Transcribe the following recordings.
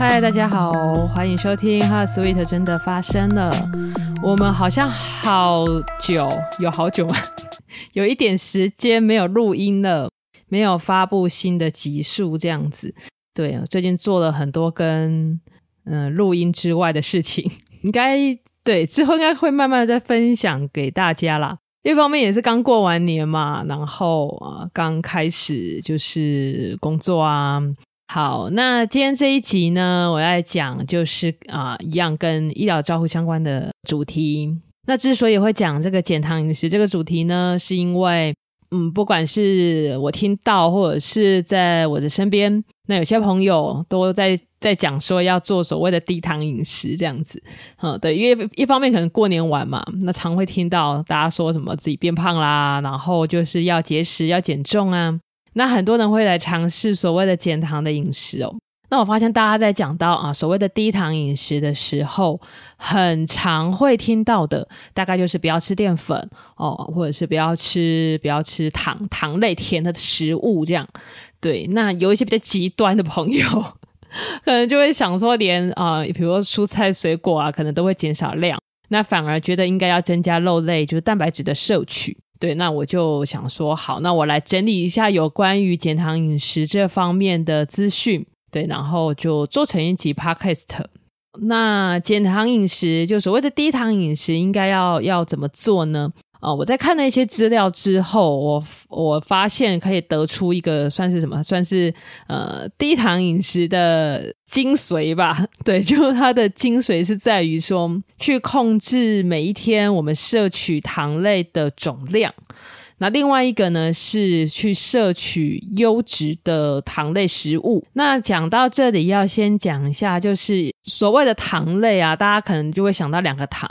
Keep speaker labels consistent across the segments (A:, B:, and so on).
A: 嗨，大家好，欢迎收听《HeartSweet 真的发生了》。我们好像好久，有好久吗？有一点时间没有录音了，没有发布新的集数，这样子。对，最近做了很多跟嗯、录音之外的事情，应该对之后应该会慢慢的再分享给大家啦。一方面也是刚过完年嘛，然后啊，刚开始就是工作啊。好，那今天这一集呢，我要讲就是啊，一样跟医疗照护相关的主题。那之所以会讲这个减糖饮食这个主题呢，是因为嗯，不管是我听到或者是在我的身边，那有些朋友都在。在讲说要做所谓的低糖饮食这样子，嗯，对，因为一方面可能过年晚嘛，那常会听到大家说什么自己变胖啦，然后就是要节食、要减重啊，那很多人会来尝试所谓的减糖的饮食哦。那我发现大家在讲到啊所谓的低糖饮食的时候，很常会听到的大概就是不要吃淀粉哦，或者是不要吃不要吃糖糖类甜的食物这样。对，那有一些比较极端的朋友。可能就会想说连，啊，比如说蔬菜水果啊，可能都会减少量，那反而觉得应该要增加肉类，就是蛋白质的摄取。对，那我就想说，好，那我来整理一下有关于减糖饮食这方面的资讯，对，然后就做成一集 podcast。那减糖饮食，就所谓的低糖饮食，应该要要怎么做呢？啊、我在看了一些资料之后，我我发现可以得出一个算是什么？算是呃低糖饮食的精髓吧。对，就它的精髓是在于说，去控制每一天我们摄取糖类的总量。那另外一个呢，是去摄取优质的糖类食物。那讲到这里，要先讲一下，就是所谓的糖类啊，大家可能就会想到两个糖，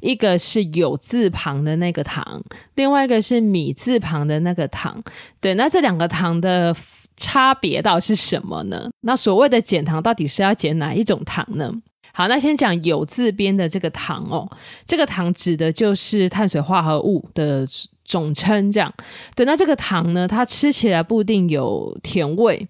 A: 一个是有字旁的那个糖，另外一个是米字旁的那个糖。对，那这两个糖的差别到底是什么呢？那所谓的减糖到底是要减哪一种糖呢？好，那先讲有字边的这个糖哦，这个糖指的就是碳水化合物的。总称这样，对，那这个糖呢，它吃起来不一定有甜味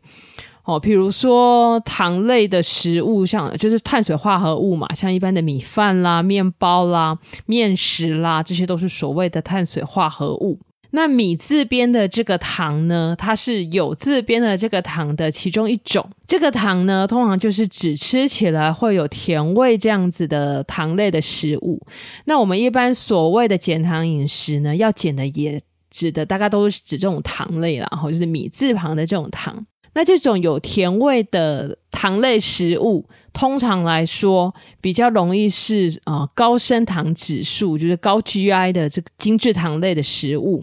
A: 哦。比如说糖类的食物，像就是碳水化合物嘛，像一般的米饭啦、面包啦、面食啦，这些都是所谓的碳水化合物。那米字边的这个糖呢，它是有字边的这个糖的其中一种。这个糖呢，通常就是指吃起来会有甜味这样子的糖类的食物。那我们一般所谓的减糖饮食呢，要减的也指的大概都是指这种糖类啦，然后就是米字旁的这种糖。那这种有甜味的糖类食物，通常来说比较容易是呃高升糖指数，就是高 GI 的这个精制糖类的食物。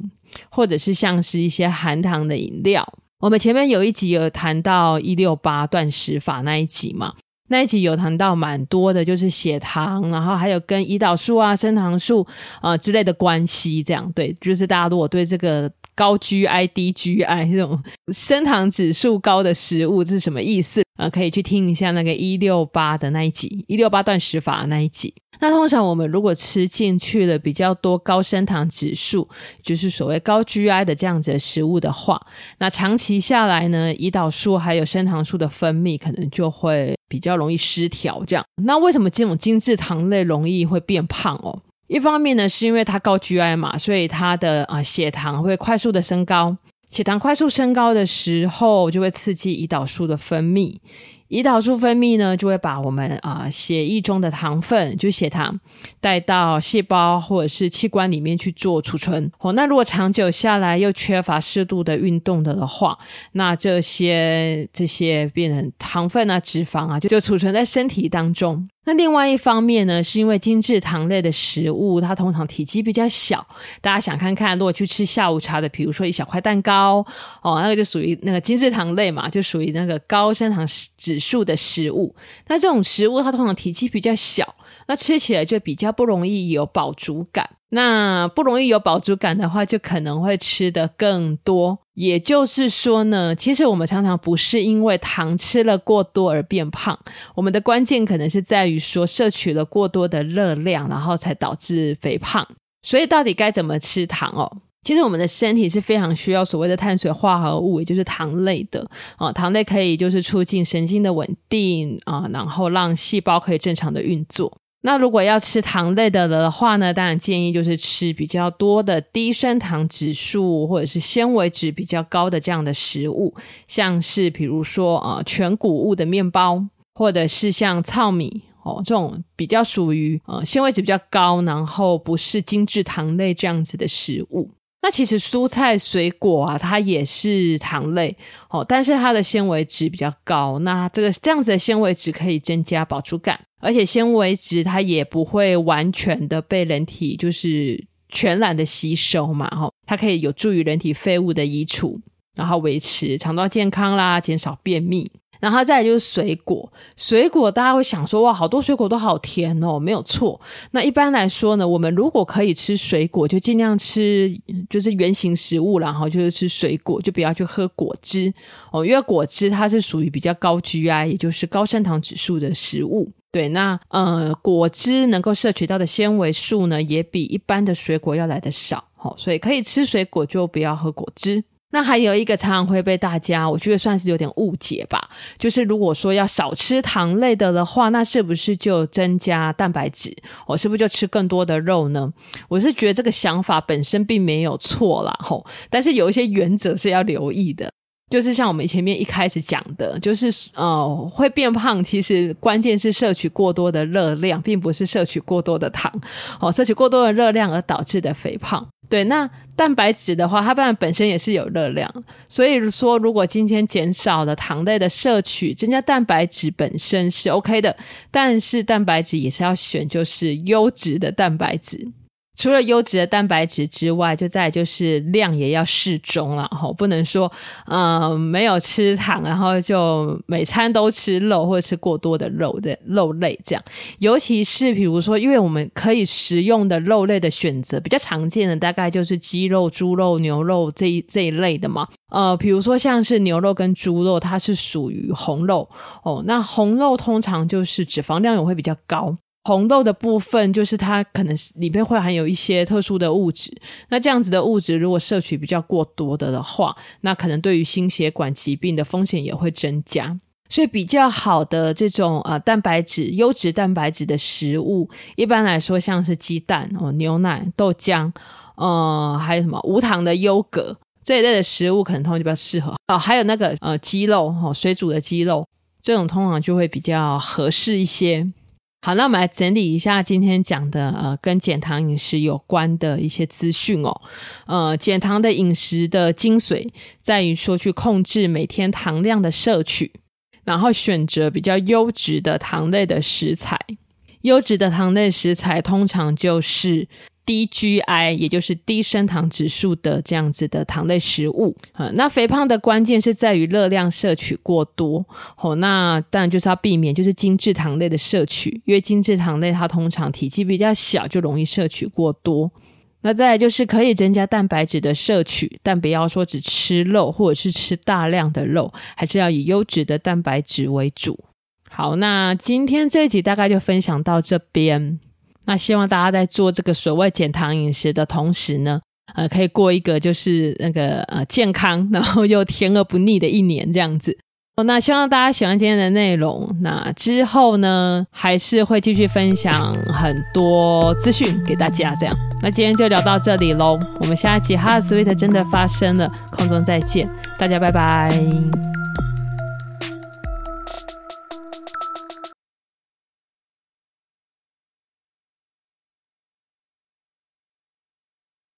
A: 或者是像是一些含糖的饮料，我们前面有一集有谈到一六八断食法那一集嘛，那一集有谈到蛮多的，就是血糖，然后还有跟胰岛素啊、升糖素啊、呃、之类的关系，这样对，就是大家如果对这个高 GI 低 GI 这种升糖指数高的食物是什么意思啊、可以去听一下那个一六八的那一集，一六八断食法那一集。那通常我们如果吃进去了比较多高升糖指数，就是所谓高 GI 的这样子的食物的话，那长期下来呢，胰岛素还有升糖素的分泌可能就会比较容易失调。这样，那为什么这种精致糖类容易会变胖哦？一方面呢，是因为它高 GI 嘛，所以它的啊血糖会快速的升高，血糖快速升高的时候，就会刺激胰岛素的分泌。胰岛素分泌呢，就会把我们啊、血液中的糖分，就血糖，带到细胞或者是器官里面去做储存。哦，那如果长久下来又缺乏适度的运动的的话，那这些这些变成糖分啊、脂肪啊，就就储存在身体当中。那另外一方面呢，是因为精制糖类的食物，它通常体积比较小。大家想看看，如果去吃下午茶的，比如说一小块蛋糕，哦，那个就属于那个精制糖类嘛，就属于那个高升糖指数的食物。那这种食物它通常体积比较小，那吃起来就比较不容易有饱足感。那不容易有饱足感的话，就可能会吃得更多。也就是说呢，其实我们常常不是因为糖吃了过多而变胖，我们的关键可能是在于说摄取了过多的热量，然后才导致肥胖。所以到底该怎么吃糖哦？其实我们的身体是非常需要所谓的碳水化合物，也就是糖类的啊。糖类可以就是促进神经的稳定啊，然后让细胞可以正常的运作。那如果要吃糖类的的话呢，当然建议就是吃比较多的低升糖指数或者是纤维质比较高的这样的食物，像是比如说呃全谷物的面包，或者是像糙米哦这种比较属于呃纤维质比较高，然后不是精制糖类这样子的食物。那其实蔬菜水果啊，它也是糖类哦，但是它的纤维值比较高。那这个这样子的纤维值可以增加饱足感，而且纤维质它也不会完全的被人体就是全然的吸收嘛，哈，它可以有助于人体废物的移除，然后维持肠道健康啦，减少便秘。然后再来就是水果，水果大家会想说哇，好多水果都好甜哦，没有错。那一般来说呢，我们如果可以吃水果，就尽量吃就是原型食物，然后就是吃水果，就不要去喝果汁哦，因为果汁它是属于比较高 GI，也就是高升糖指数的食物。对，那呃，果汁能够摄取到的纤维素呢，也比一般的水果要来得少，哦，所以可以吃水果，就不要喝果汁。那还有一个常常会被大家，我觉得算是有点误解吧，就是如果说要少吃糖类的的话，那是不是就增加蛋白质？我是不是就吃更多的肉呢？我是觉得这个想法本身并没有错啦，吼，但是有一些原则是要留意的。就是像我们前面一开始讲的，就是呃会变胖，其实关键是摄取过多的热量，并不是摄取过多的糖哦，摄取过多的热量而导致的肥胖。对，那蛋白质的话，它当然本身也是有热量，所以说如果今天减少了糖类的摄取，增加蛋白质本身是 OK 的，但是蛋白质也是要选就是优质的蛋白质。除了优质的蛋白质之外，就再就是量也要适中了吼，不能说嗯、呃、没有吃糖，然后就每餐都吃肉或者吃过多的肉的肉类这样。尤其是比如说，因为我们可以食用的肉类的选择比较常见的，大概就是鸡肉、猪肉、牛肉这一这一类的嘛。呃，比如说像是牛肉跟猪肉，它是属于红肉哦，那红肉通常就是脂肪量也会比较高。红豆的部分就是它可能里面会含有一些特殊的物质，那这样子的物质如果摄取比较过多的的话，那可能对于心血管疾病的风险也会增加。所以比较好的这种呃蛋白质、优质蛋白质的食物，一般来说像是鸡蛋哦、牛奶、豆浆，呃，还有什么无糖的优格这一类的食物，可能通常就比较适合哦。还有那个呃鸡肉哦，水煮的鸡肉，这种通常就会比较合适一些。好，那我们来整理一下今天讲的呃，跟减糖饮食有关的一些资讯哦。呃，减糖的饮食的精髓在于说去控制每天糖量的摄取，然后选择比较优质的糖类的食材。优质的糖类食材通常就是。低 GI，也就是低升糖指数的这样子的糖类食物，啊，那肥胖的关键是在于热量摄取过多，哦，那当然就是要避免就是精致糖类的摄取，因为精致糖类它通常体积比较小，就容易摄取过多。那再来就是可以增加蛋白质的摄取，但不要说只吃肉或者是吃大量的肉，还是要以优质的蛋白质为主。好，那今天这一集大概就分享到这边。那希望大家在做这个所谓减糖饮食的同时呢，呃，可以过一个就是那个呃健康，然后又甜而不腻的一年这样子。那希望大家喜欢今天的内容。那之后呢，还是会继续分享很多资讯给大家这样。那今天就聊到这里喽，我们下一集《Heart Sweet》真的发生了，空中再见，大家拜拜。